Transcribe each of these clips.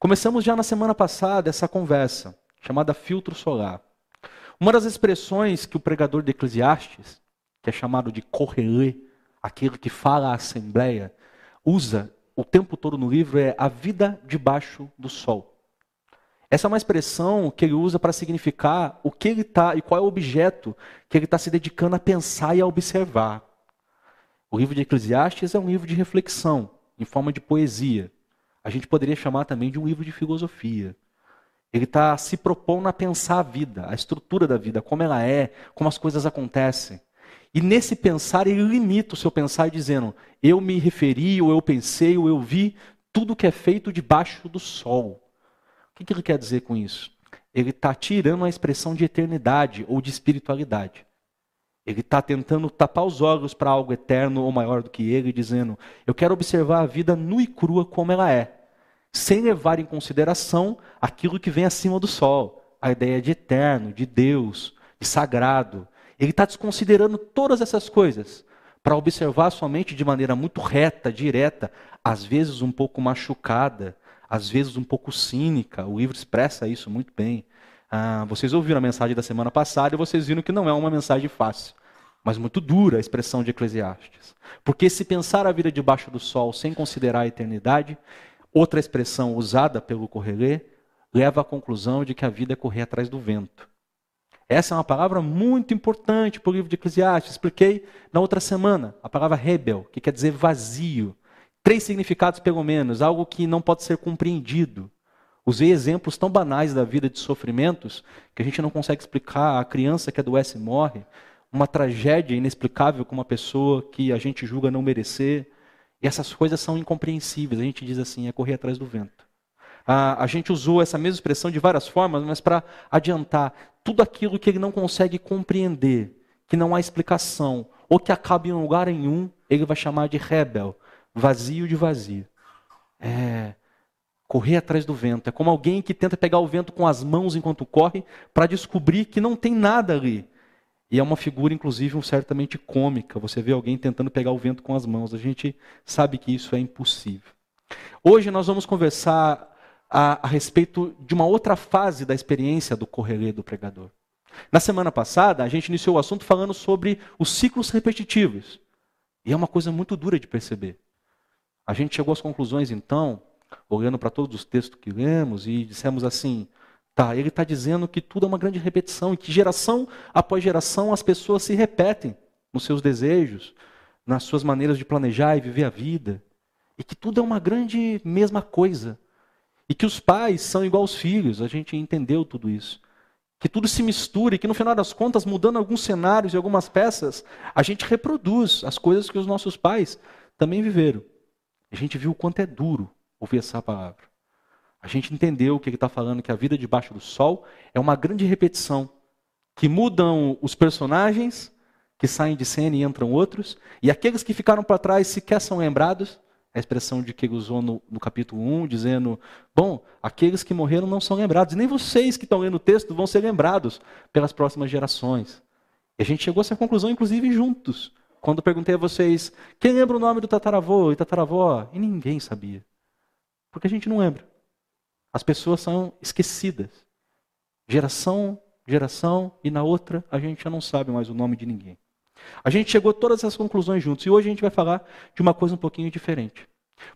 Começamos já na semana passada essa conversa, chamada filtro solar. Uma das expressões que o pregador de Eclesiastes, que é chamado de correlê, aquele que fala à assembleia, usa o tempo todo no livro é a vida debaixo do sol. Essa é uma expressão que ele usa para significar o que ele está e qual é o objeto que ele está se dedicando a pensar e a observar. O livro de Eclesiastes é um livro de reflexão, em forma de poesia. A gente poderia chamar também de um livro de filosofia. Ele está se propondo a pensar a vida, a estrutura da vida, como ela é, como as coisas acontecem. E nesse pensar, ele limita o seu pensar dizendo: eu me referi, ou eu pensei, ou eu vi tudo que é feito debaixo do sol. O que, ele quer dizer com isso? Ele está tirando a expressão de eternidade ou de espiritualidade. Ele está tentando tapar os olhos para algo eterno ou maior do que ele, dizendo: Eu quero observar a vida nua e crua como ela é, sem levar em consideração aquilo que vem acima do sol, a ideia de eterno, de Deus, de sagrado. Ele está desconsiderando todas essas coisas para observar somente de maneira muito reta, direta, às vezes um pouco machucada, às vezes um pouco cínica. O livro expressa isso muito bem. Ah, vocês ouviram a mensagem da semana passada e vocês viram que não é uma mensagem fácil, mas muito dura a expressão de Eclesiastes. Porque se pensar a vida debaixo do sol sem considerar a eternidade, outra expressão usada pelo Correlê leva à conclusão de que a vida é correr atrás do vento. Essa é uma palavra muito importante para o livro de Eclesiastes. Expliquei na outra semana. A palavra rebel, que quer dizer vazio. Três significados, pelo menos. Algo que não pode ser compreendido. Usei exemplos tão banais da vida de sofrimentos que a gente não consegue explicar. A criança que adoece e morre, uma tragédia inexplicável com uma pessoa que a gente julga não merecer. E essas coisas são incompreensíveis. A gente diz assim: é correr atrás do vento. A, a gente usou essa mesma expressão de várias formas, mas para adiantar tudo aquilo que ele não consegue compreender, que não há explicação, ou que acaba em lugar nenhum, ele vai chamar de rebel, vazio de vazio. É, correr atrás do vento. É como alguém que tenta pegar o vento com as mãos enquanto corre para descobrir que não tem nada ali. E é uma figura, inclusive, certamente cômica. Você vê alguém tentando pegar o vento com as mãos. A gente sabe que isso é impossível. Hoje nós vamos conversar a, a respeito de uma outra fase da experiência do correlê do pregador. Na semana passada, a gente iniciou o assunto falando sobre os ciclos repetitivos. E é uma coisa muito dura de perceber. A gente chegou às conclusões, então, olhando para todos os textos que lemos e dissemos assim: tá, ele está dizendo que tudo é uma grande repetição e que geração após geração as pessoas se repetem nos seus desejos, nas suas maneiras de planejar e viver a vida, e que tudo é uma grande mesma coisa. E que os pais são igual aos filhos, a gente entendeu tudo isso. Que tudo se mistura e que no final das contas, mudando alguns cenários e algumas peças, a gente reproduz as coisas que os nossos pais também viveram. A gente viu o quanto é duro ouvir essa palavra. A gente entendeu o que ele está falando, que a vida debaixo do sol é uma grande repetição, que mudam os personagens, que saem de cena e entram outros, e aqueles que ficaram para trás sequer são lembrados, a expressão de que ele usou no, no, capítulo 1, dizendo: Bom, aqueles que morreram não são lembrados, nem vocês que estão lendo o texto vão ser lembrados pelas próximas gerações. E a gente chegou a essa conclusão, inclusive, juntos. Quando perguntei a vocês: quem lembra o nome do tataravô e tataravó? E ninguém sabia. Porque a gente não lembra. As pessoas são esquecidas. Geração, geração, e na outra a gente já não sabe mais o nome de ninguém. A gente chegou a todas essas conclusões juntos e hoje a gente vai falar de uma coisa um pouquinho diferente.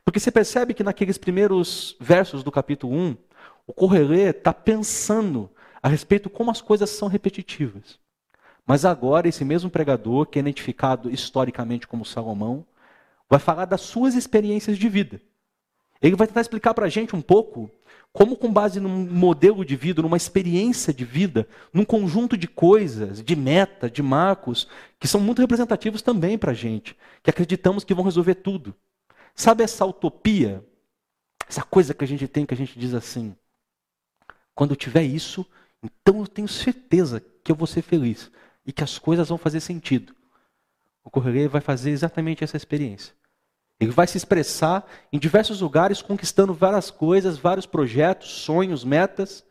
Porque você percebe que naqueles primeiros versos do capítulo 1, o Correlê está pensando a respeito como as coisas são repetitivas. Mas agora, esse mesmo pregador, que é identificado historicamente como Salomão, vai falar das suas experiências de vida. Ele vai tentar explicar para a gente um pouco como, com base num modelo de vida, numa experiência de vida, num conjunto de coisas, de meta, de marcos, que são muito representativos também para a gente, que acreditamos que vão resolver tudo. Sabe essa utopia? Essa coisa que a gente tem, que a gente diz assim: quando eu tiver isso, então eu tenho certeza que eu vou ser feliz e que as coisas vão fazer sentido. O Correio vai fazer exatamente essa experiência. Ele vai se expressar em diversos lugares, conquistando várias coisas, vários projetos, sonhos, metas.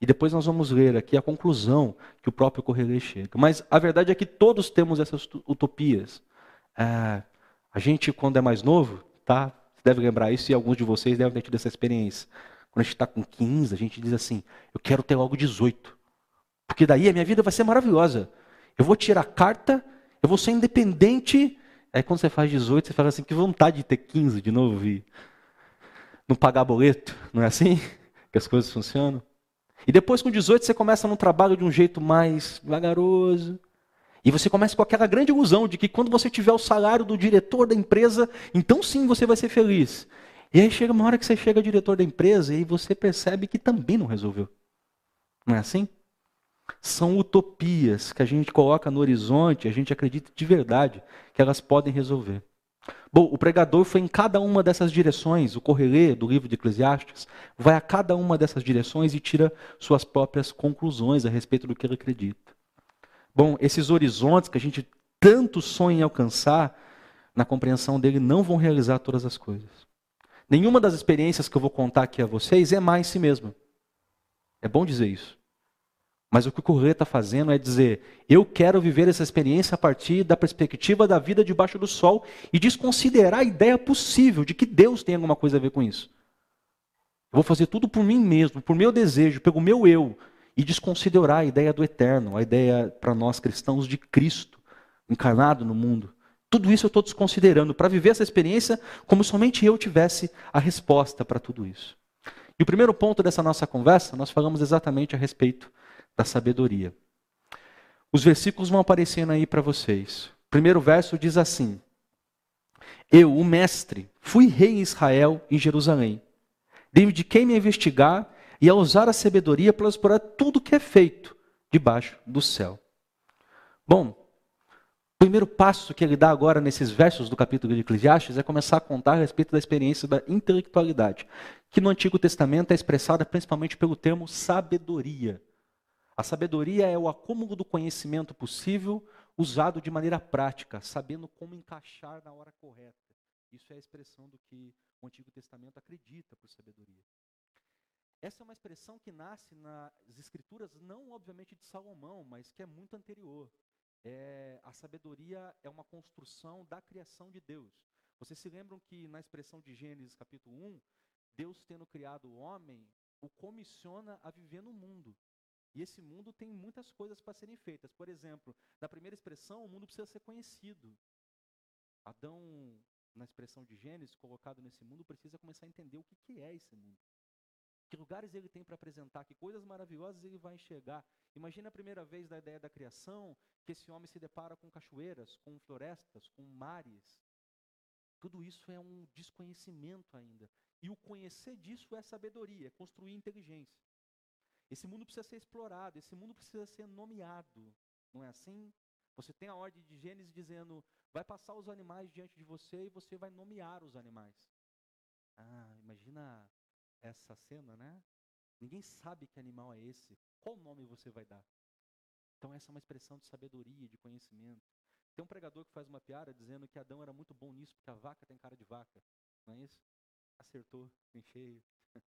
E depois nós vamos ler aqui a conclusão que o próprio Correio chega. Mas a verdade é que todos temos essas utopias. É, a gente, quando é mais novo, tá? deve lembrar isso e alguns de vocês devem ter tido essa experiência. Quando a gente está com 15, a gente diz assim: eu quero ter logo 18. Porque daí a minha vida vai ser maravilhosa. Eu vou tirar carta, eu vou ser independente. Aí quando você faz 18, você fala assim: que vontade de ter 15 de novo e não pagar boleto. Não é assim que as coisas funcionam? E depois com 18 você começa no trabalho de um jeito mais vagaroso. E você começa com aquela grande ilusão de que quando você tiver o salário do diretor da empresa, então sim você vai ser feliz. E aí chega uma hora que você chega diretor da empresa e você percebe que também não resolveu. Não é assim? São utopias que a gente coloca no horizonte, a gente acredita de verdade que elas podem resolver. Bom, o pregador foi em cada uma dessas direções, o correlê do livro de Eclesiastes vai a cada uma dessas direções e tira suas próprias conclusões a respeito do que ele acredita. Bom, esses horizontes que a gente tanto sonha em alcançar, na compreensão dele, não vão realizar todas as coisas. Nenhuma das experiências que eu vou contar aqui a vocês é mais em si mesma. É bom dizer isso. Mas o que o Correia está fazendo é dizer: eu quero viver essa experiência a partir da perspectiva da vida debaixo do sol e desconsiderar a ideia possível de que Deus tem alguma coisa a ver com isso. Eu vou fazer tudo por mim mesmo, por meu desejo, pelo meu eu, e desconsiderar a ideia do eterno, a ideia para nós cristãos de Cristo encarnado no mundo. Tudo isso eu estou desconsiderando para viver essa experiência como somente eu tivesse a resposta para tudo isso. E o primeiro ponto dessa nossa conversa, nós falamos exatamente a respeito da sabedoria. Os versículos vão aparecendo aí para vocês. O primeiro verso diz assim: Eu, o mestre, fui rei em Israel, em Jerusalém. Dediquei-me investigar e a usar a sabedoria para explorar tudo que é feito debaixo do céu. Bom, primeiro passo que ele dá agora nesses versos do capítulo de Eclesiastes é começar a contar a respeito da experiência da intelectualidade, que no Antigo Testamento é expressada principalmente pelo termo sabedoria. A sabedoria é o acúmulo do conhecimento possível usado de maneira prática, sabendo como encaixar na hora correta. Isso é a expressão do que o Antigo Testamento acredita por sabedoria. Essa é uma expressão que nasce nas escrituras, não obviamente de Salomão, mas que é muito anterior é, a sabedoria é uma construção da criação de Deus. Vocês se lembram que na expressão de Gênesis capítulo 1, Deus tendo criado o homem, o comissiona a viver no mundo. E esse mundo tem muitas coisas para serem feitas. Por exemplo, na primeira expressão, o mundo precisa ser conhecido. Adão, na expressão de Gênesis, colocado nesse mundo, precisa começar a entender o que, é esse mundo. Que lugares ele tem para apresentar, que coisas maravilhosas ele vai enxergar. Imagina a primeira vez da ideia da criação, que esse homem se depara com cachoeiras, com florestas, com mares. Tudo isso é um desconhecimento ainda. E o conhecer disso é sabedoria, é construir inteligência. Esse mundo precisa ser explorado, esse mundo precisa ser nomeado. Não é assim? Você tem a ordem de Gênesis dizendo: vai passar os animais diante de você e você vai nomear os animais. Ah, imagina essa cena, né? Ninguém sabe que animal é esse. Qual nome você vai dar? Então essa é uma expressão de sabedoria, de conhecimento. Tem um pregador que faz uma piada dizendo que Adão era muito bom nisso, porque a vaca tem cara de vaca. Não é isso? Acertou, em cheio.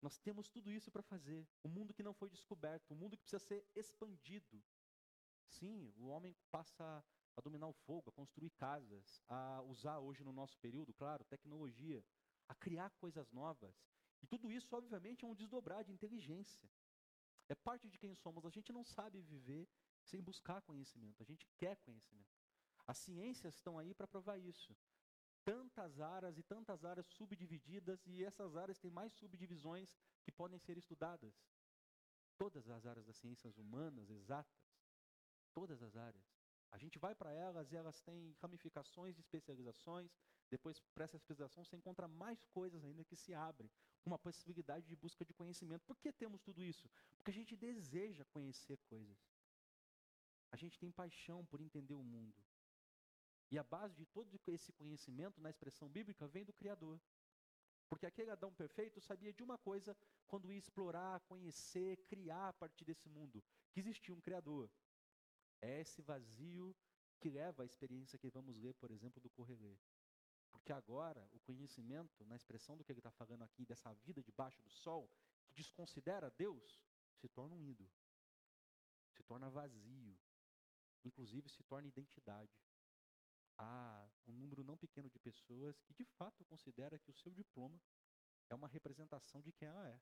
Nós temos tudo isso para fazer. O mundo que não foi descoberto, o mundo que precisa ser expandido. Sim, o homem passa a dominar o fogo, a construir casas, a usar hoje no nosso período, claro, tecnologia a criar coisas novas. E tudo isso, obviamente, é um desdobrar de inteligência. É parte de quem somos. A gente não sabe viver sem buscar conhecimento. A gente quer conhecimento. As ciências estão aí para provar isso. Tantas áreas e tantas áreas subdivididas, e essas áreas têm mais subdivisões que podem ser estudadas. Todas as áreas das ciências humanas, exatas, todas as áreas. A gente vai para elas e elas têm ramificações e especializações, depois, para essa especialização, você encontra mais coisas ainda que se abrem, uma possibilidade de busca de conhecimento. Por que temos tudo isso? Porque a gente deseja conhecer coisas. A gente tem paixão por entender o mundo. E a base de todo esse conhecimento, na expressão bíblica, vem do Criador. Porque aquele Adão perfeito sabia de uma coisa quando ia explorar, conhecer, criar a partir desse mundo: que existia um Criador. É esse vazio que leva à experiência que vamos ler, por exemplo, do Correlê. Porque agora o conhecimento, na expressão do que ele está falando aqui, dessa vida debaixo do sol, que desconsidera Deus, se torna um ídolo. Se torna vazio. Inclusive se torna identidade. Há um número não pequeno de pessoas que de fato considera que o seu diploma é uma representação de quem ela é.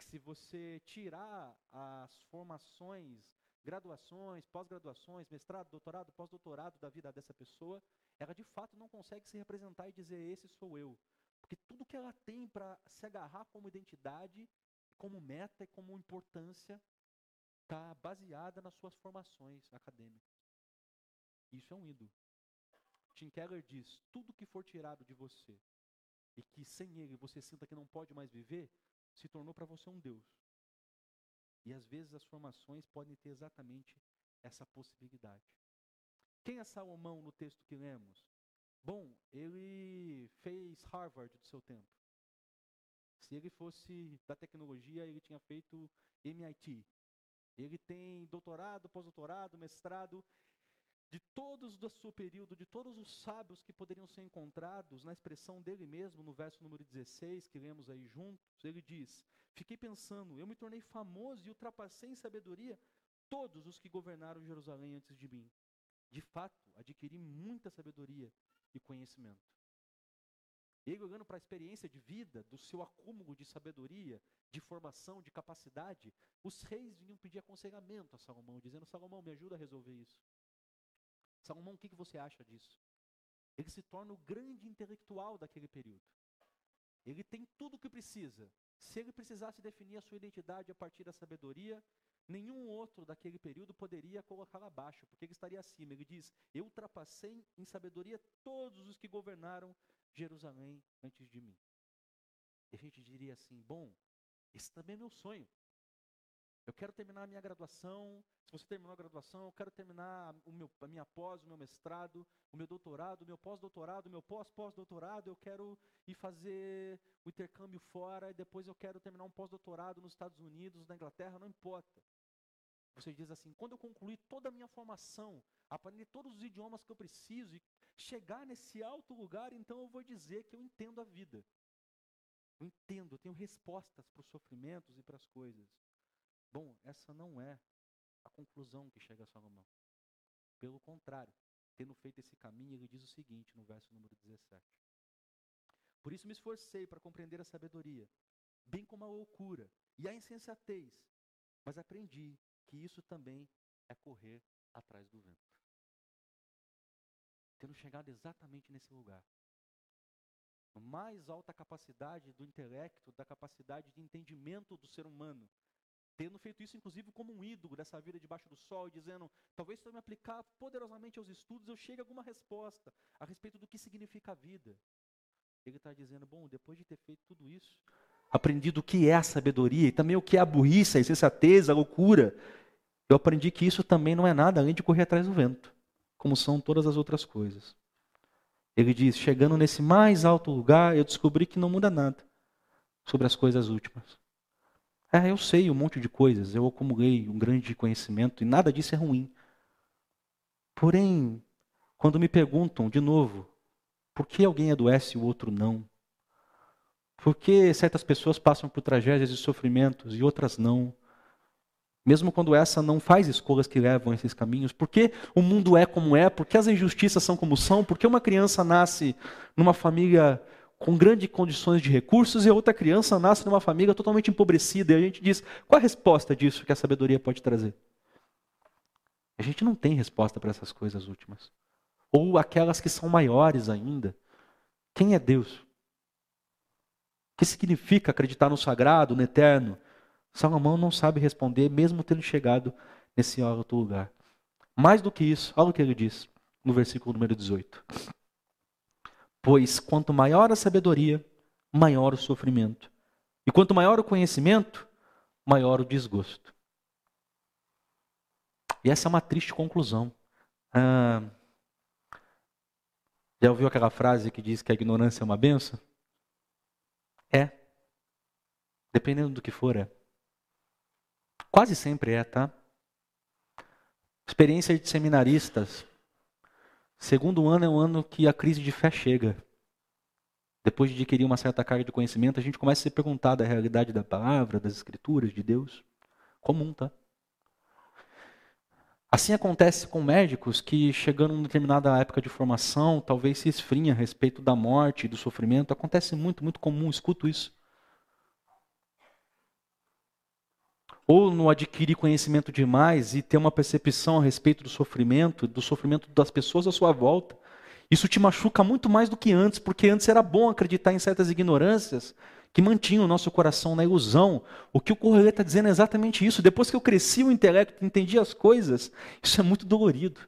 Se você tirar as formações, graduações, pós-graduações, mestrado, doutorado, pós-doutorado da vida dessa pessoa, ela de fato não consegue se representar e dizer: Esse sou eu. Porque tudo que ela tem para se agarrar como identidade, como meta e como importância, está baseada nas suas formações acadêmicas. Isso é um ídolo. Tim Keller diz: tudo que for tirado de você e que sem ele você sinta que não pode mais viver, se tornou para você um Deus. E às vezes as formações podem ter exatamente essa possibilidade. Quem é Salomão no texto que lemos? Bom, ele fez Harvard do seu tempo. Se ele fosse da tecnologia, ele tinha feito MIT. Ele tem doutorado, pós-doutorado, mestrado, de todos do seu período, de todos os sábios que poderiam ser encontrados, na expressão dele mesmo, no verso número 16, que lemos aí juntos, ele diz: Fiquei pensando, eu me tornei famoso e ultrapassei em sabedoria todos os que governaram Jerusalém antes de mim. De fato, adquiri muita sabedoria e conhecimento. Ele olhando para a experiência de vida, do seu acúmulo de sabedoria, de formação, de capacidade, os reis vinham pedir aconselhamento a Salomão, dizendo: Salomão, me ajuda a resolver isso. Salomão, o que, que você acha disso? Ele se torna o grande intelectual daquele período. Ele tem tudo o que precisa. Se ele precisasse definir a sua identidade a partir da sabedoria, nenhum outro daquele período poderia colocá-la abaixo, porque ele estaria acima. Ele diz: Eu ultrapassei em sabedoria todos os que governaram Jerusalém antes de mim. E a gente diria assim: Bom, esse também é meu sonho. Eu quero terminar a minha graduação. Se você terminou a graduação, eu quero terminar o meu, a minha pós, o meu mestrado, o meu doutorado, o meu pós-doutorado, o meu pós-pós-doutorado. Eu quero ir fazer o intercâmbio fora e depois eu quero terminar um pós-doutorado nos Estados Unidos, na Inglaterra, não importa. Você diz assim: quando eu concluir toda a minha formação, aprender todos os idiomas que eu preciso e chegar nesse alto lugar, então eu vou dizer que eu entendo a vida. Eu entendo, eu tenho respostas para os sofrimentos e para as coisas. Bom, essa não é a conclusão que chega a Salomão. Pelo contrário, tendo feito esse caminho, ele diz o seguinte no verso número 17: Por isso me esforcei para compreender a sabedoria, bem como a loucura e a insensatez, mas aprendi que isso também é correr atrás do vento. Tendo chegado exatamente nesse lugar, mais alta capacidade do intelecto, da capacidade de entendimento do ser humano, tendo feito isso, inclusive, como um ídolo dessa vida debaixo do sol, e dizendo: talvez se eu me aplicar poderosamente aos estudos, eu chegue a alguma resposta a respeito do que significa a vida. Ele está dizendo: bom, depois de ter feito tudo isso, aprendido o que é a sabedoria e também o que é a burrice, a insensatez, a loucura, eu aprendi que isso também não é nada além de correr atrás do vento, como são todas as outras coisas. Ele diz: chegando nesse mais alto lugar, eu descobri que não muda nada sobre as coisas últimas. É, eu sei um monte de coisas, eu acumulei um grande conhecimento e nada disso é ruim. Porém, quando me perguntam de novo, por que alguém adoece e o outro não? Por que certas pessoas passam por tragédias e sofrimentos e outras não? Mesmo quando essa não faz escolhas que levam a esses caminhos, por que o mundo é como é? Por que as injustiças são como são? Por que uma criança nasce numa família com grandes condições de recursos e a outra criança nasce numa família totalmente empobrecida. E a gente diz: qual a resposta disso que a sabedoria pode trazer? A gente não tem resposta para essas coisas últimas. Ou aquelas que são maiores ainda. Quem é Deus? O que significa acreditar no sagrado, no eterno? Salomão não sabe responder, mesmo tendo chegado nesse alto lugar. Mais do que isso, olha o que ele diz no versículo número 18. Pois quanto maior a sabedoria, maior o sofrimento. E quanto maior o conhecimento, maior o desgosto. E essa é uma triste conclusão. Ah, já ouviu aquela frase que diz que a ignorância é uma benção? É. Dependendo do que for, é. Quase sempre é, tá? Experiência de seminaristas Segundo ano é um ano que a crise de fé chega. Depois de adquirir uma certa carga de conhecimento, a gente começa a se perguntar da realidade da palavra, das escrituras, de Deus. Comum, tá? Assim acontece com médicos que, chegando em determinada época de formação, talvez se esfriem a respeito da morte e do sofrimento. Acontece muito, muito comum, escuto isso. Ou no adquirir conhecimento demais e ter uma percepção a respeito do sofrimento, do sofrimento das pessoas à sua volta. Isso te machuca muito mais do que antes, porque antes era bom acreditar em certas ignorâncias que mantinham o nosso coração na ilusão. O que o Correio está dizendo é exatamente isso. Depois que eu cresci o intelecto, entendi as coisas, isso é muito dolorido.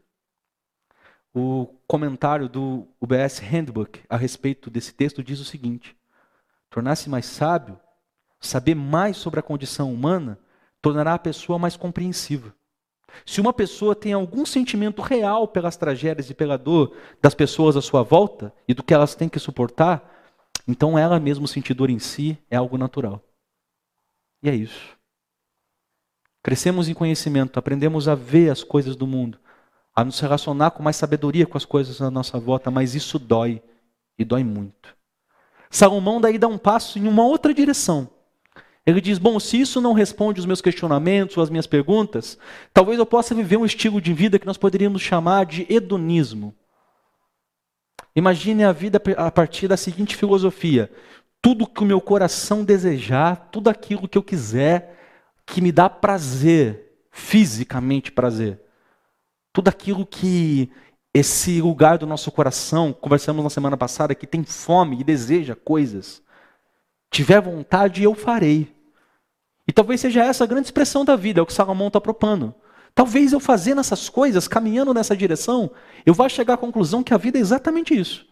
O comentário do UBS Handbook a respeito desse texto diz o seguinte: tornar-se mais sábio, saber mais sobre a condição humana, tornará a pessoa mais compreensiva. Se uma pessoa tem algum sentimento real pelas tragédias e pela dor das pessoas à sua volta e do que elas têm que suportar, então ela mesmo sentir dor em si é algo natural. E é isso. Crescemos em conhecimento, aprendemos a ver as coisas do mundo, a nos relacionar com mais sabedoria com as coisas à nossa volta, mas isso dói e dói muito. Salomão daí dá um passo em uma outra direção. Ele diz: Bom, se isso não responde os meus questionamentos ou as minhas perguntas, talvez eu possa viver um estilo de vida que nós poderíamos chamar de hedonismo. Imagine a vida a partir da seguinte filosofia: tudo que o meu coração desejar, tudo aquilo que eu quiser, que me dá prazer, fisicamente prazer, tudo aquilo que esse lugar do nosso coração, conversamos na semana passada, que tem fome e deseja coisas, tiver vontade, eu farei. E talvez seja essa a grande expressão da vida, é o que Salomão está propondo. Talvez eu fazendo essas coisas, caminhando nessa direção, eu vá chegar à conclusão que a vida é exatamente isso.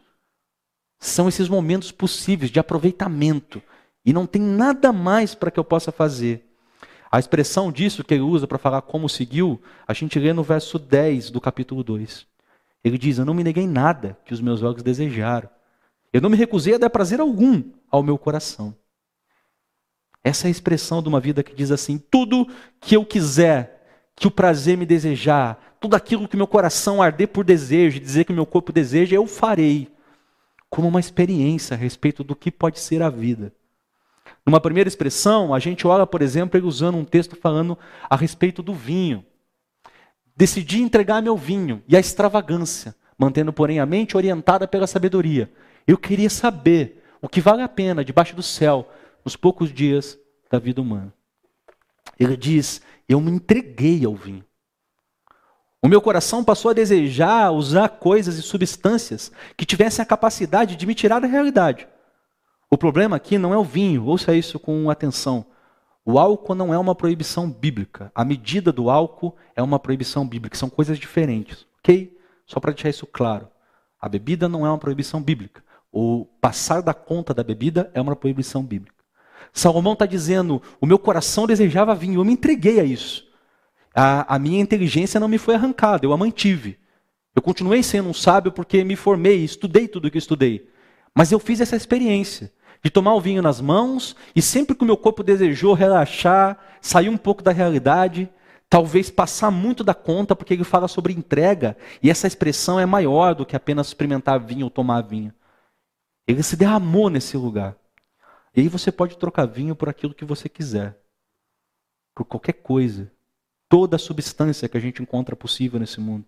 São esses momentos possíveis de aproveitamento. E não tem nada mais para que eu possa fazer. A expressão disso que ele usa para falar como seguiu, a gente lê no verso 10 do capítulo 2. Ele diz: Eu não me neguei nada que os meus olhos desejaram. Eu não me recusei a dar prazer algum ao meu coração. Essa é a expressão de uma vida que diz assim: tudo que eu quiser, que o prazer me desejar, tudo aquilo que meu coração arder por desejo, dizer que meu corpo deseja, eu farei. Como uma experiência a respeito do que pode ser a vida. Numa primeira expressão, a gente olha, por exemplo, ele usando um texto falando a respeito do vinho. Decidi entregar meu vinho e a extravagância, mantendo, porém, a mente orientada pela sabedoria. Eu queria saber o que vale a pena debaixo do céu nos poucos dias da vida humana. Ele diz: Eu me entreguei ao vinho. O meu coração passou a desejar usar coisas e substâncias que tivessem a capacidade de me tirar da realidade. O problema aqui não é o vinho, ouça isso com atenção. O álcool não é uma proibição bíblica. A medida do álcool é uma proibição bíblica. São coisas diferentes, ok? Só para deixar isso claro. A bebida não é uma proibição bíblica. O passar da conta da bebida é uma proibição bíblica. Salomão está dizendo: o meu coração desejava vinho, eu me entreguei a isso. A, a minha inteligência não me foi arrancada, eu a mantive. Eu continuei sendo um sábio porque me formei, estudei tudo o que estudei. Mas eu fiz essa experiência de tomar o vinho nas mãos e sempre que o meu corpo desejou relaxar, sair um pouco da realidade, talvez passar muito da conta, porque ele fala sobre entrega e essa expressão é maior do que apenas experimentar vinho ou tomar vinho. Ele se derramou nesse lugar. E aí você pode trocar vinho por aquilo que você quiser. Por qualquer coisa. Toda a substância que a gente encontra possível nesse mundo.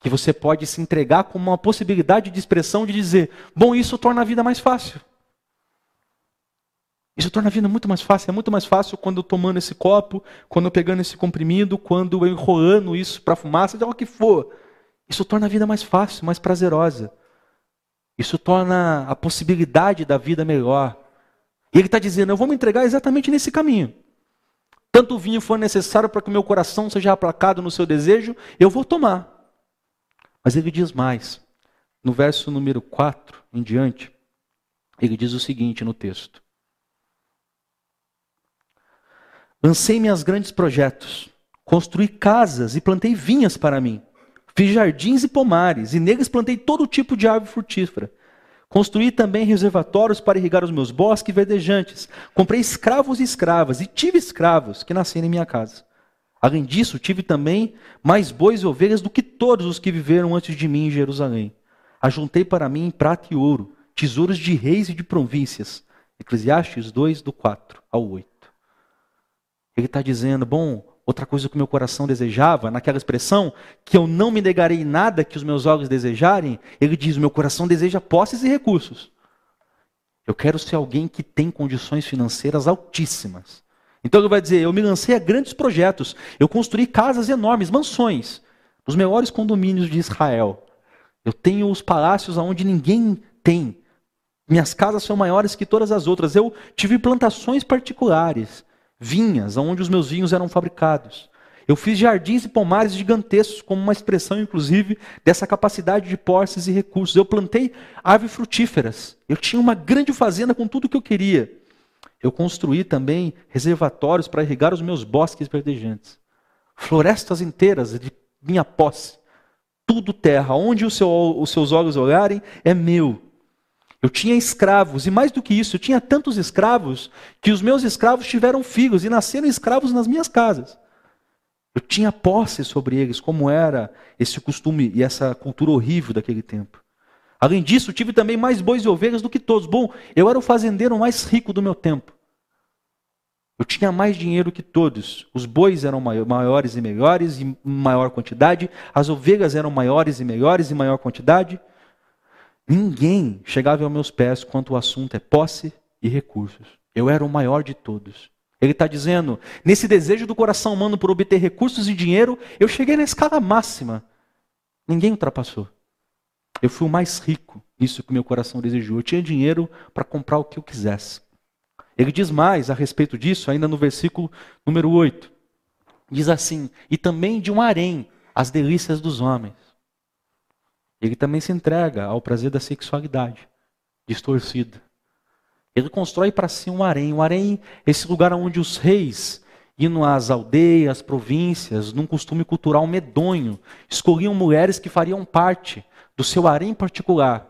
Que você pode se entregar como uma possibilidade de expressão de dizer: bom, isso torna a vida mais fácil. Isso torna a vida muito mais fácil. É muito mais fácil quando eu tomando esse copo, quando eu pegando esse comprimido, quando eu enrolando isso para fumar, seja o que for. Isso torna a vida mais fácil, mais prazerosa. Isso torna a possibilidade da vida melhor. E ele está dizendo: Eu vou me entregar exatamente nesse caminho. Tanto vinho for necessário para que o meu coração seja aplacado no seu desejo, eu vou tomar. Mas ele diz mais. No verso número 4 em diante, ele diz o seguinte no texto: Lancei meus grandes projetos, construí casas e plantei vinhas para mim. Fiz jardins e pomares, e neles plantei todo tipo de árvore frutífera. Construí também reservatórios para irrigar os meus bosques verdejantes. Comprei escravos e escravas, e tive escravos que nasceram em minha casa. Além disso, tive também mais bois e ovelhas do que todos os que viveram antes de mim em Jerusalém. Ajuntei para mim prata e ouro, tesouros de reis e de províncias. Eclesiastes 2, do 4 ao 8. Ele está dizendo: bom, outra coisa que o meu coração desejava, naquela expressão, que eu não me negarei nada que os meus olhos desejarem, ele diz: meu coração deseja posses e recursos. Eu quero ser alguém que tem condições financeiras altíssimas. Então ele vai dizer: eu me lancei a grandes projetos, eu construí casas enormes, mansões, nos melhores condomínios de Israel. Eu tenho os palácios onde ninguém tem. Minhas casas são maiores que todas as outras. Eu tive plantações particulares vinhas, onde os meus vinhos eram fabricados. Eu fiz jardins e pomares gigantescos, como uma expressão, inclusive, dessa capacidade de posses e recursos. Eu plantei árvores frutíferas. Eu tinha uma grande fazenda com tudo o que eu queria. Eu construí também reservatórios para irrigar os meus bosques verdejantes. Florestas inteiras de minha posse. Tudo terra. Onde seu, os seus olhos olharem, é meu. Eu tinha escravos, e mais do que isso, eu tinha tantos escravos que os meus escravos tiveram filhos e nasceram escravos nas minhas casas. Eu tinha posse sobre eles, como era esse costume e essa cultura horrível daquele tempo. Além disso, tive também mais bois e ovelhas do que todos. Bom, eu era o fazendeiro mais rico do meu tempo. Eu tinha mais dinheiro que todos. Os bois eram maiores e melhores em maior quantidade, as ovelhas eram maiores e melhores em maior quantidade. Ninguém chegava aos meus pés quanto o assunto é posse e recursos. Eu era o maior de todos. Ele está dizendo: nesse desejo do coração humano por obter recursos e dinheiro, eu cheguei na escala máxima. Ninguém ultrapassou. Eu fui o mais rico, isso que meu coração desejou. Eu tinha dinheiro para comprar o que eu quisesse. Ele diz mais a respeito disso, ainda no versículo número 8. Diz assim: E também de um harém, as delícias dos homens. Ele também se entrega ao prazer da sexualidade distorcida. Ele constrói para si um harém. Um harém é esse lugar onde os reis, indo às aldeias, províncias, num costume cultural medonho, escolhiam mulheres que fariam parte do seu harém particular.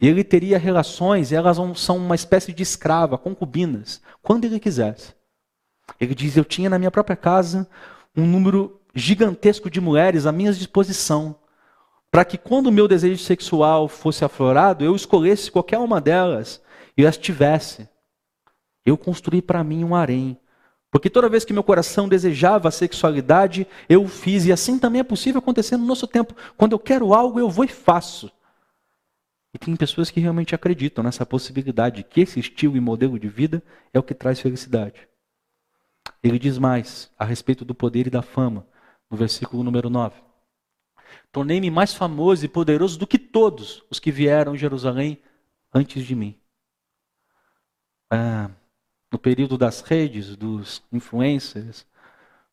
E ele teria relações, e elas são uma espécie de escrava, concubinas, quando ele quisesse. Ele diz: Eu tinha na minha própria casa um número gigantesco de mulheres à minha disposição para que quando o meu desejo sexual fosse aflorado, eu escolhesse qualquer uma delas e as tivesse. Eu construí para mim um harém. Porque toda vez que meu coração desejava a sexualidade, eu fiz, e assim também é possível acontecer no nosso tempo. Quando eu quero algo, eu vou e faço. E tem pessoas que realmente acreditam nessa possibilidade, que esse estilo e modelo de vida é o que traz felicidade. Ele diz mais a respeito do poder e da fama, no versículo número 9. Tornei-me mais famoso e poderoso do que todos os que vieram em Jerusalém antes de mim. Ah, no período das redes, dos influencers,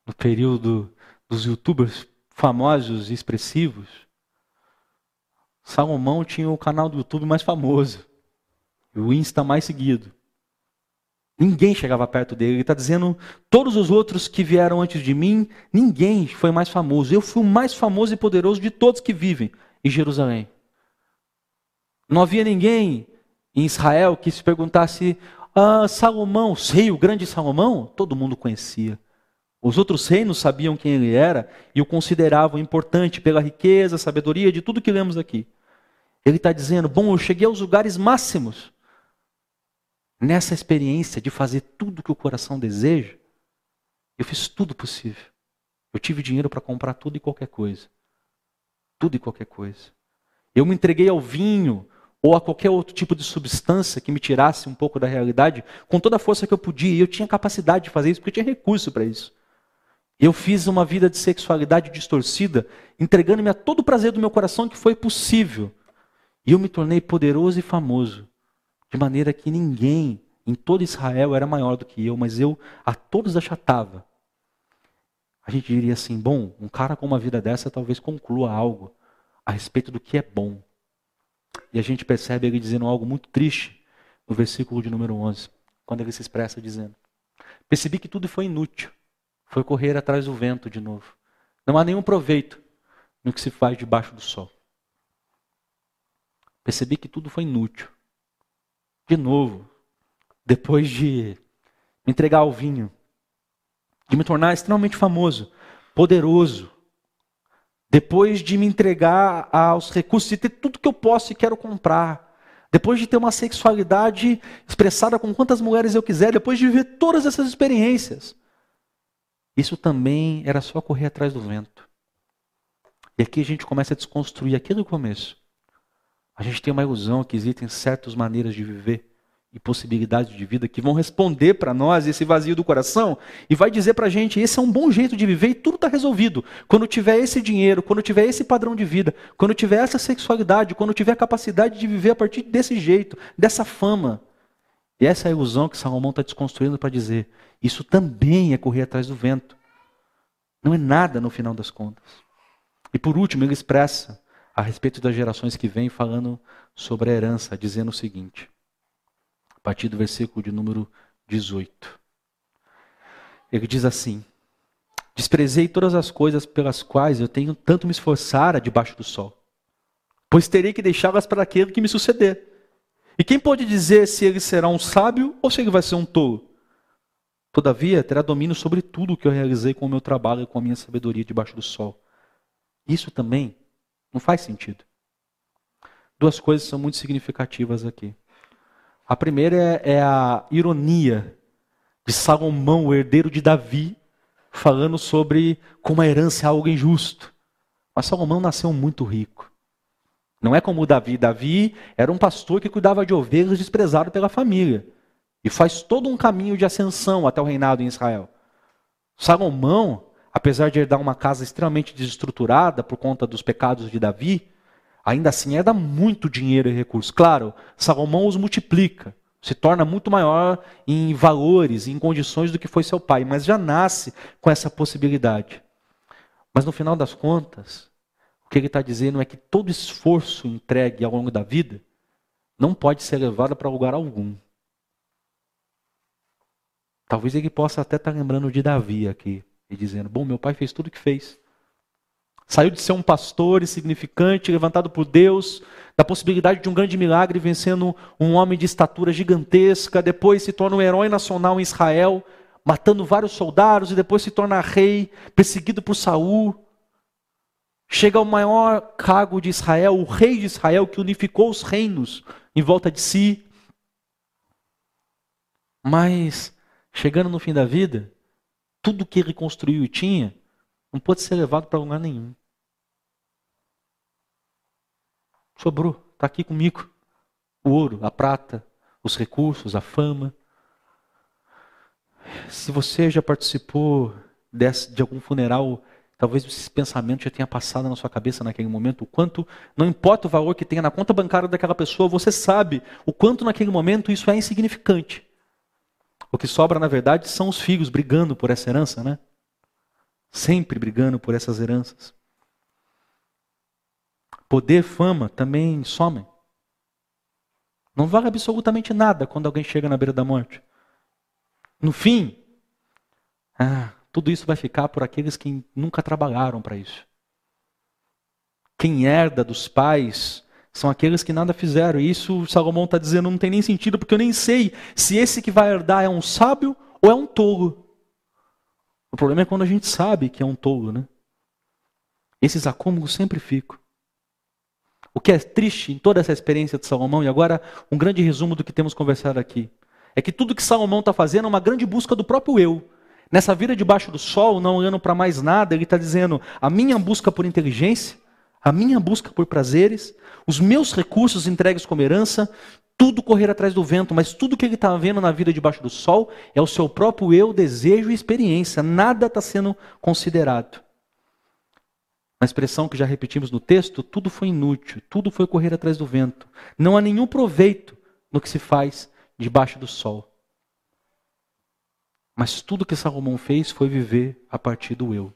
no período dos youtubers famosos e expressivos, Salomão tinha o canal do YouTube mais famoso, o Insta mais seguido. Ninguém chegava perto dele. Ele está dizendo: todos os outros que vieram antes de mim, ninguém foi mais famoso. Eu fui o mais famoso e poderoso de todos que vivem em Jerusalém. Não havia ninguém em Israel que se perguntasse: ah, Salomão, rei, o grande Salomão? Todo mundo conhecia. Os outros reinos sabiam quem ele era e o consideravam importante pela riqueza, sabedoria, de tudo que lemos aqui. Ele está dizendo: bom, eu cheguei aos lugares máximos nessa experiência de fazer tudo que o coração deseja, eu fiz tudo possível. Eu tive dinheiro para comprar tudo e qualquer coisa. Tudo e qualquer coisa. Eu me entreguei ao vinho ou a qualquer outro tipo de substância que me tirasse um pouco da realidade, com toda a força que eu podia. E eu tinha capacidade de fazer isso, porque eu tinha recurso para isso. Eu fiz uma vida de sexualidade distorcida, entregando-me a todo o prazer do meu coração que foi possível. E eu me tornei poderoso e famoso de maneira que ninguém em todo Israel era maior do que eu, mas eu a todos achatava. A gente diria assim: bom, um cara com uma vida dessa talvez conclua algo a respeito do que é bom. E a gente percebe ele dizendo algo muito triste no versículo de número 11, quando ele se expressa dizendo: Percebi que tudo foi inútil, foi correr atrás do vento de novo. Não há nenhum proveito no que se faz debaixo do sol. Percebi que tudo foi inútil de novo, depois de me entregar ao vinho, de me tornar extremamente famoso, poderoso, depois de me entregar aos recursos, de ter tudo que eu posso e quero comprar, depois de ter uma sexualidade expressada com quantas mulheres eu quiser, depois de viver todas essas experiências, isso também era só correr atrás do vento. E aqui a gente começa a desconstruir aquilo do começo. A gente tem uma ilusão que existem certas maneiras de viver e possibilidades de vida que vão responder para nós esse vazio do coração e vai dizer para a gente: esse é um bom jeito de viver e tudo está resolvido. Quando tiver esse dinheiro, quando tiver esse padrão de vida, quando tiver essa sexualidade, quando tiver a capacidade de viver a partir desse jeito, dessa fama. E essa é a ilusão que Salomão está desconstruindo para dizer: isso também é correr atrás do vento. Não é nada no final das contas. E por último, ele expressa a respeito das gerações que vêm, falando sobre a herança, dizendo o seguinte, a partir do versículo de número 18. Ele diz assim: Desprezei todas as coisas pelas quais eu tenho tanto me esforçara debaixo do sol, pois terei que deixá-las para aquele que me suceder. E quem pode dizer se ele será um sábio ou se ele vai ser um tolo? Todavia, terá domínio sobre tudo o que eu realizei com o meu trabalho e com a minha sabedoria debaixo do sol. Isso também não faz sentido. Duas coisas são muito significativas aqui. A primeira é, é a ironia de Salomão, o herdeiro de Davi, falando sobre como a herança é algo injusto. Mas Salomão nasceu muito rico. Não é como Davi. Davi era um pastor que cuidava de ovelhas desprezado pela família. E faz todo um caminho de ascensão até o reinado em Israel. Salomão apesar de herdar uma casa extremamente desestruturada por conta dos pecados de Davi, ainda assim herda muito dinheiro e recursos. Claro, Salomão os multiplica, se torna muito maior em valores, em condições do que foi seu pai, mas já nasce com essa possibilidade. Mas no final das contas, o que ele está dizendo é que todo esforço entregue ao longo da vida não pode ser levado para lugar algum. Talvez ele possa até estar lembrando de Davi aqui e dizendo: Bom, meu pai fez tudo o que fez. Saiu de ser um pastor insignificante, levantado por Deus, da possibilidade de um grande milagre, vencendo um homem de estatura gigantesca. Depois se torna um herói nacional em Israel, matando vários soldados, e depois se torna rei, perseguido por Saul. Chega ao maior cargo de Israel, o rei de Israel, que unificou os reinos em volta de si. Mas, chegando no fim da vida, tudo que ele construiu e tinha, não pôde ser levado para lugar nenhum. Sobrou, está aqui comigo. O ouro, a prata, os recursos, a fama. Se você já participou desse, de algum funeral, talvez esse pensamento já tenha passado na sua cabeça naquele momento. O quanto, não importa o valor que tenha na conta bancária daquela pessoa, você sabe o quanto naquele momento isso é insignificante. O que sobra, na verdade, são os filhos brigando por essa herança, né? Sempre brigando por essas heranças. Poder, fama também somem. Não vale absolutamente nada quando alguém chega na beira da morte. No fim, ah, tudo isso vai ficar por aqueles que nunca trabalharam para isso. Quem herda dos pais são aqueles que nada fizeram. E isso Salomão está dizendo não tem nem sentido, porque eu nem sei se esse que vai herdar é um sábio ou é um tolo. O problema é quando a gente sabe que é um tolo, né? Esses acúmulos sempre ficam. O que é triste em toda essa experiência de Salomão, e agora um grande resumo do que temos conversado aqui, é que tudo que Salomão está fazendo é uma grande busca do próprio eu. Nessa vida debaixo do sol, não olhando para mais nada, ele está dizendo: a minha busca por inteligência, a minha busca por prazeres, os meus recursos entregues como herança, tudo correr atrás do vento, mas tudo que ele está vendo na vida debaixo do sol é o seu próprio eu, desejo e experiência. Nada está sendo considerado. Na expressão que já repetimos no texto, tudo foi inútil, tudo foi correr atrás do vento. Não há nenhum proveito no que se faz debaixo do sol. Mas tudo que Salomão fez foi viver a partir do eu.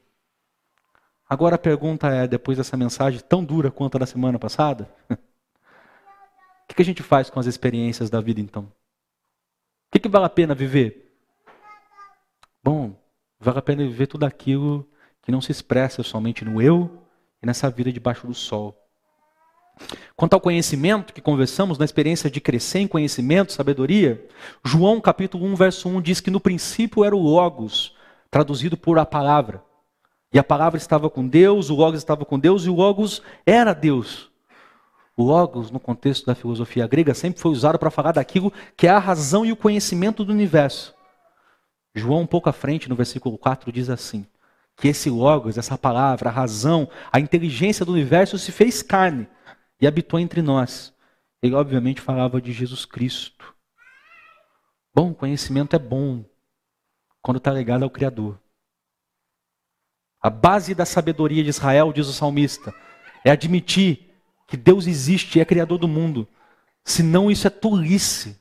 Agora a pergunta é, depois dessa mensagem tão dura quanto a da semana passada, o que a gente faz com as experiências da vida então? O que, que vale a pena viver? Bom, vale a pena viver tudo aquilo que não se expressa somente no eu e nessa vida debaixo do sol. Quanto ao conhecimento que conversamos, na experiência de crescer em conhecimento, sabedoria, João capítulo 1, verso 1 diz que no princípio era o Logos, traduzido por a palavra. E a palavra estava com Deus, o Logos estava com Deus e o Logos era Deus. O Logos, no contexto da filosofia grega, sempre foi usado para falar daquilo que é a razão e o conhecimento do universo. João, um pouco à frente, no versículo 4, diz assim: que esse Logos, essa palavra, a razão, a inteligência do universo se fez carne e habitou entre nós. Ele, obviamente, falava de Jesus Cristo. Bom, conhecimento é bom quando está ligado ao Criador. A base da sabedoria de Israel, diz o salmista, é admitir que Deus existe e é criador do mundo. Senão isso é tolice.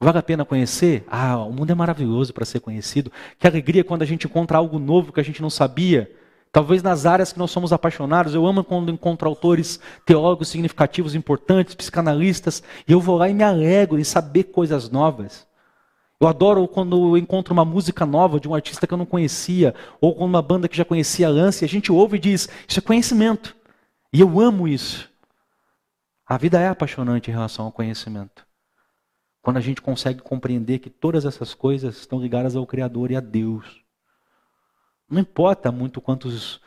Vale a pena conhecer? Ah, o mundo é maravilhoso para ser conhecido. Que alegria quando a gente encontra algo novo que a gente não sabia. Talvez nas áreas que nós somos apaixonados. Eu amo quando encontro autores teólogos significativos, importantes, psicanalistas, e eu vou lá e me alegro em saber coisas novas. Eu adoro quando eu encontro uma música nova de um artista que eu não conhecia, ou com uma banda que já conhecia lance, e a gente ouve e diz: Isso é conhecimento. E eu amo isso. A vida é apaixonante em relação ao conhecimento. Quando a gente consegue compreender que todas essas coisas estão ligadas ao Criador e a Deus. Não importa muito quantas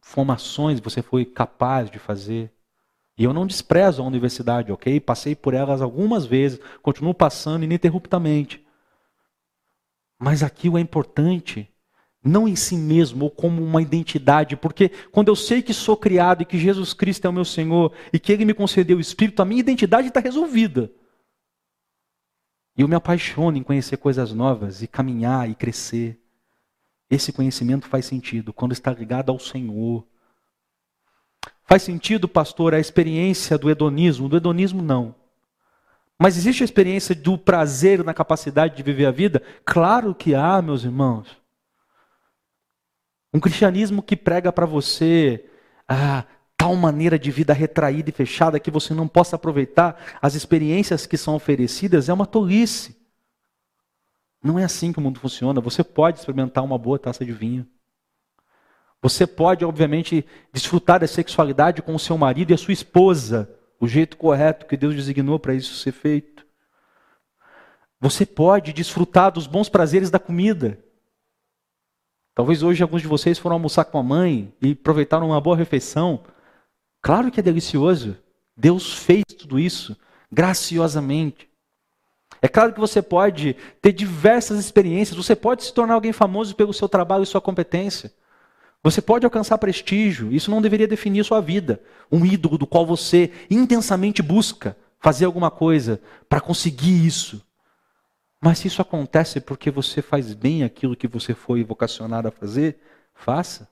formações você foi capaz de fazer. E eu não desprezo a universidade, ok? Passei por elas algumas vezes, continuo passando ininterruptamente. Mas aquilo é importante, não em si mesmo ou como uma identidade, porque quando eu sei que sou criado e que Jesus Cristo é o meu Senhor e que Ele me concedeu o Espírito, a minha identidade está resolvida. E eu me apaixono em conhecer coisas novas e caminhar e crescer. Esse conhecimento faz sentido quando está ligado ao Senhor. Faz sentido, pastor, a experiência do hedonismo? Do hedonismo, não. Mas existe a experiência do prazer na capacidade de viver a vida? Claro que há, meus irmãos. Um cristianismo que prega para você ah, tal maneira de vida retraída e fechada que você não possa aproveitar as experiências que são oferecidas é uma tolice. Não é assim que o mundo funciona. Você pode experimentar uma boa taça de vinho. Você pode, obviamente, desfrutar da sexualidade com o seu marido e a sua esposa o jeito correto que Deus designou para isso ser feito. Você pode desfrutar dos bons prazeres da comida. Talvez hoje alguns de vocês foram almoçar com a mãe e aproveitaram uma boa refeição. Claro que é delicioso. Deus fez tudo isso graciosamente. É claro que você pode ter diversas experiências, você pode se tornar alguém famoso pelo seu trabalho e sua competência. Você pode alcançar prestígio, isso não deveria definir sua vida. Um ídolo do qual você intensamente busca fazer alguma coisa para conseguir isso. Mas se isso acontece porque você faz bem aquilo que você foi vocacionado a fazer, faça.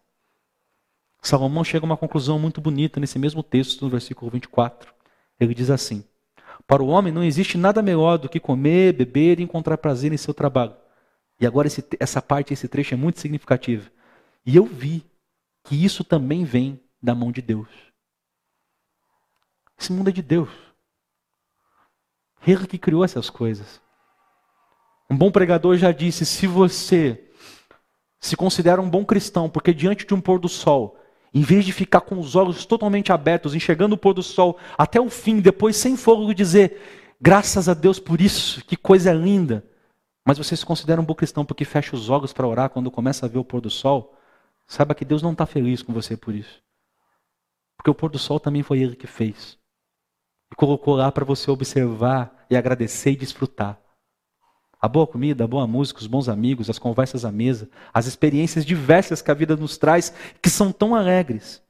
Salomão chega a uma conclusão muito bonita nesse mesmo texto, no versículo 24. Ele diz assim: Para o homem não existe nada melhor do que comer, beber e encontrar prazer em seu trabalho. E agora esse, essa parte, esse trecho é muito significativo. E eu vi que isso também vem da mão de Deus. Esse mundo é de Deus. Ele que criou essas coisas. Um bom pregador já disse: se você se considera um bom cristão, porque diante de um pôr do sol, em vez de ficar com os olhos totalmente abertos, enxergando o pôr do sol até o fim, depois sem fogo dizer: graças a Deus por isso, que coisa linda. Mas você se considera um bom cristão porque fecha os olhos para orar quando começa a ver o pôr do sol? Saiba que Deus não está feliz com você por isso. Porque o pôr do sol também foi Ele que fez. E colocou lá para você observar e agradecer e desfrutar. A boa comida, a boa música, os bons amigos, as conversas à mesa, as experiências diversas que a vida nos traz, que são tão alegres,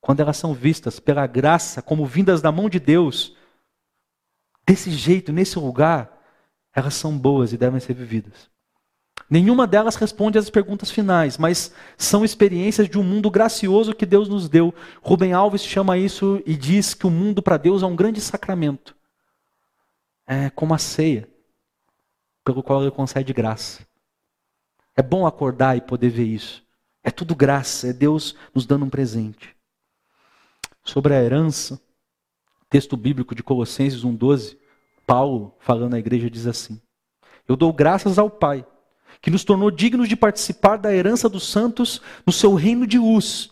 quando elas são vistas pela graça como vindas da mão de Deus, desse jeito, nesse lugar, elas são boas e devem ser vividas. Nenhuma delas responde às perguntas finais, mas são experiências de um mundo gracioso que Deus nos deu. Rubem Alves chama isso e diz que o mundo para Deus é um grande sacramento. É como a ceia, pelo qual ele concede graça. É bom acordar e poder ver isso. É tudo graça, é Deus nos dando um presente. Sobre a herança, texto bíblico de Colossenses 1,12, Paulo, falando à igreja, diz assim: Eu dou graças ao Pai que nos tornou dignos de participar da herança dos santos no seu reino de luz,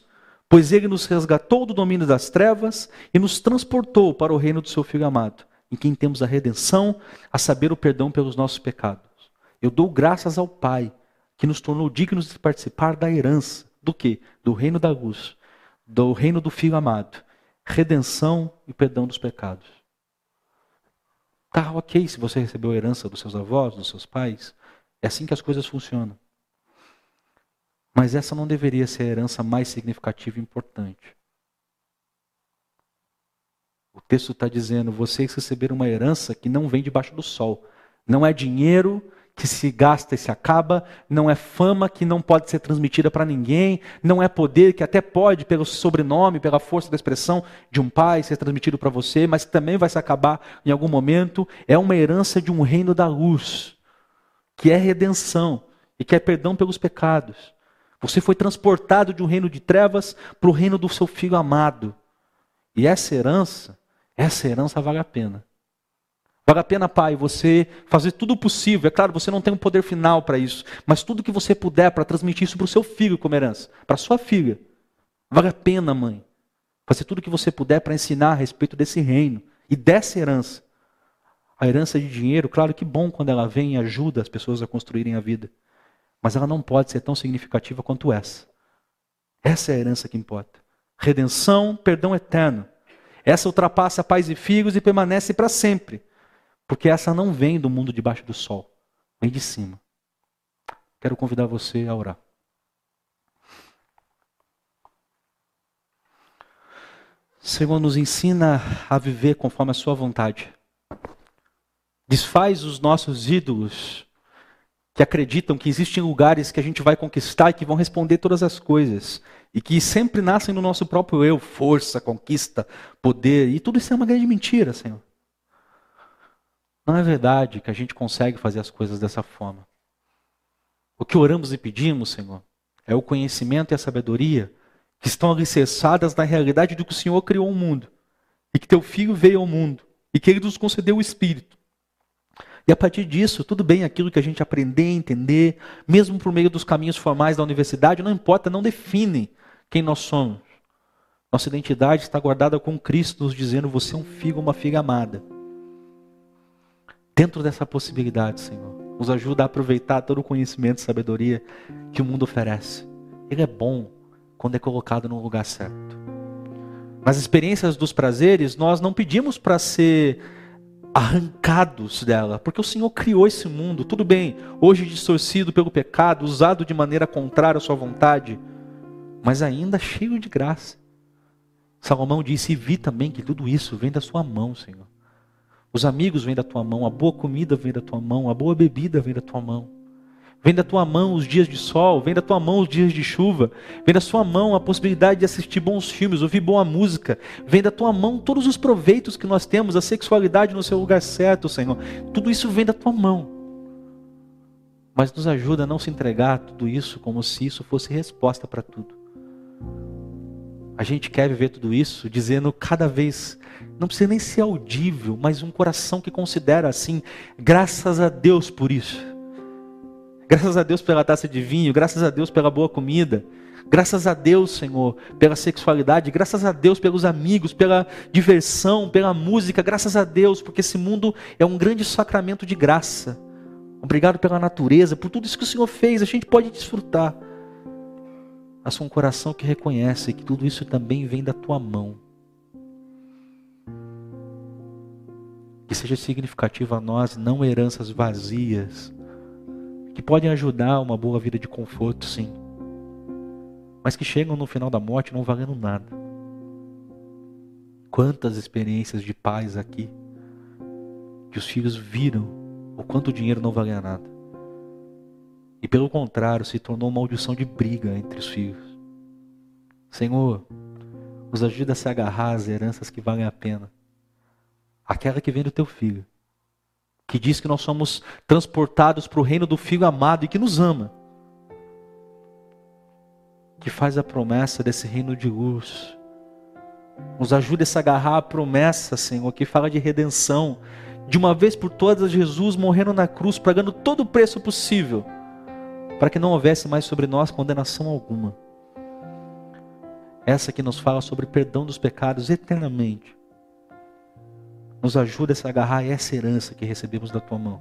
pois ele nos resgatou do domínio das trevas e nos transportou para o reino do seu Filho amado, em quem temos a redenção, a saber, o perdão pelos nossos pecados. Eu dou graças ao Pai, que nos tornou dignos de participar da herança. Do que? Do reino da luz, do reino do Filho amado, redenção e perdão dos pecados. Tá ok se você recebeu a herança dos seus avós, dos seus pais, É assim que as coisas funcionam. Mas essa não deveria ser a herança mais significativa e importante. O texto está dizendo: vocês receberam uma herança que não vem debaixo do sol. Não é dinheiro que se gasta e se acaba, não é fama que não pode ser transmitida para ninguém, não é poder que até pode, pelo sobrenome, pela força da expressão de um pai, ser transmitido para você, mas também vai se acabar em algum momento. É uma herança de um reino da luz, que é redenção e que é perdão pelos pecados. Você foi transportado de um reino de trevas para o reino do seu filho amado. E essa herança essa herança vale a pena. Vale a pena, pai, você fazer tudo o possível. É claro, você não tem um poder final para isso, mas tudo que você puder para transmitir isso para o seu filho como herança, para sua filha. Vale a pena, mãe, fazer tudo o que você puder para ensinar a respeito desse reino e dessa herança. A herança de dinheiro, claro que bom quando ela vem e ajuda as pessoas a construírem a vida, mas ela não pode ser tão significativa quanto essa. Essa é a herança que importa. Redenção, perdão eterno. Essa ultrapassa pais e filhos e permanece para sempre. Porque essa não vem do mundo debaixo do sol, vem de cima. Quero convidar você a orar. Senhor, nos ensina a viver conforme a Sua vontade. Desfaz os nossos ídolos que acreditam que existem lugares que a gente vai conquistar e que vão responder todas as coisas e que sempre nascem no nosso próprio eu, força, conquista, poder, e tudo isso é uma grande mentira, Senhor. Não é verdade que a gente consegue fazer as coisas dessa forma. O que oramos e pedimos, Senhor, é o conhecimento e a sabedoria que estão alicerçadas na realidade de que o Senhor criou o mundo e que teu filho veio ao mundo e que ele nos concedeu o Espírito. E a partir disso, tudo bem aquilo que a gente aprender, entender, mesmo por meio dos caminhos formais da universidade, não importa, não define quem nós somos. Nossa identidade está guardada com Cristo, nos dizendo: você é um filho, uma filha amada. Dentro dessa possibilidade, Senhor, nos ajuda a aproveitar todo o conhecimento e sabedoria que o mundo oferece. Ele é bom quando é colocado no lugar certo. Nas experiências dos prazeres, nós não pedimos para ser arrancados dela, porque o Senhor criou esse mundo, tudo bem, hoje distorcido pelo pecado, usado de maneira contrária à sua vontade, mas ainda cheio de graça. Salomão disse: e vi também que tudo isso vem da sua mão, Senhor. Os amigos vêm da tua mão, a boa comida vem da tua mão, a boa bebida vem da tua mão. Vem da tua mão os dias de sol, vem da tua mão os dias de chuva, vem da sua mão a possibilidade de assistir bons filmes, ouvir boa música, vem da tua mão todos os proveitos que nós temos, a sexualidade no seu lugar certo, Senhor. Tudo isso vem da tua mão. Mas nos ajuda a não se entregar a tudo isso como se isso fosse resposta para tudo. A gente quer viver tudo isso dizendo cada vez, não precisa nem ser audível, mas um coração que considera assim, graças a Deus por isso. Graças a Deus pela taça de vinho, graças a Deus pela boa comida. Graças a Deus, Senhor, pela sexualidade, graças a Deus pelos amigos, pela diversão, pela música, graças a Deus, porque esse mundo é um grande sacramento de graça. Obrigado pela natureza, por tudo isso que o Senhor fez, a gente pode desfrutar mas um coração que reconhece que tudo isso também vem da tua mão. Que seja significativo a nós, não heranças vazias, que podem ajudar uma boa vida de conforto, sim, mas que chegam no final da morte não valendo nada. Quantas experiências de pais aqui, que os filhos viram o quanto o dinheiro não valia nada e pelo contrário, se tornou uma maldição de briga entre os filhos. Senhor, nos ajuda a se agarrar às heranças que valem a pena. Aquela que vem do teu filho, que diz que nós somos transportados para o reino do filho amado e que nos ama. Que faz a promessa desse reino de luz. Nos ajuda a se agarrar à promessa, Senhor, que fala de redenção. De uma vez por todas, Jesus morrendo na cruz, pagando todo o preço possível para que não houvesse mais sobre nós condenação alguma. Essa que nos fala sobre perdão dos pecados eternamente. Nos ajuda a se agarrar a essa herança que recebemos da tua mão.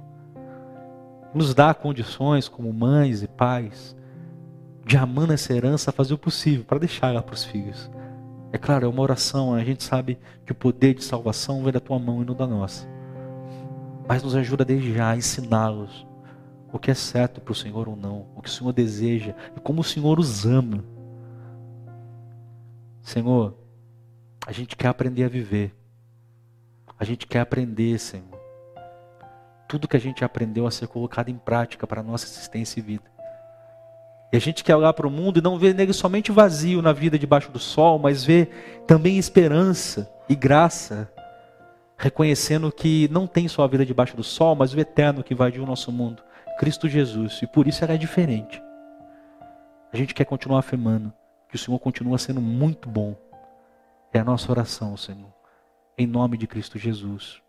Nos dá condições, como mães e pais, de amando essa herança, fazer o possível para deixá-la para os filhos. É claro, é uma oração, a gente sabe que o poder de salvação vem da tua mão e não da nossa. Mas nos ajuda desde já a ensiná-los o que é certo para o Senhor ou não, o que o Senhor deseja e como o Senhor os ama. Senhor, a gente quer aprender a viver. A gente quer aprender, Senhor. Tudo que a gente aprendeu a ser colocado em prática para a nossa existência e vida. E a gente quer olhar para o mundo e não ver nele somente vazio na vida debaixo do sol, mas ver também esperança e graça, reconhecendo que não tem só a vida debaixo do sol, mas o eterno que invadiu o nosso mundo, Cristo Jesus, e por isso ela é diferente. A gente quer continuar afirmando que o Senhor continua sendo muito bom. É a nossa oração, Senhor. Em nome de Cristo Jesus.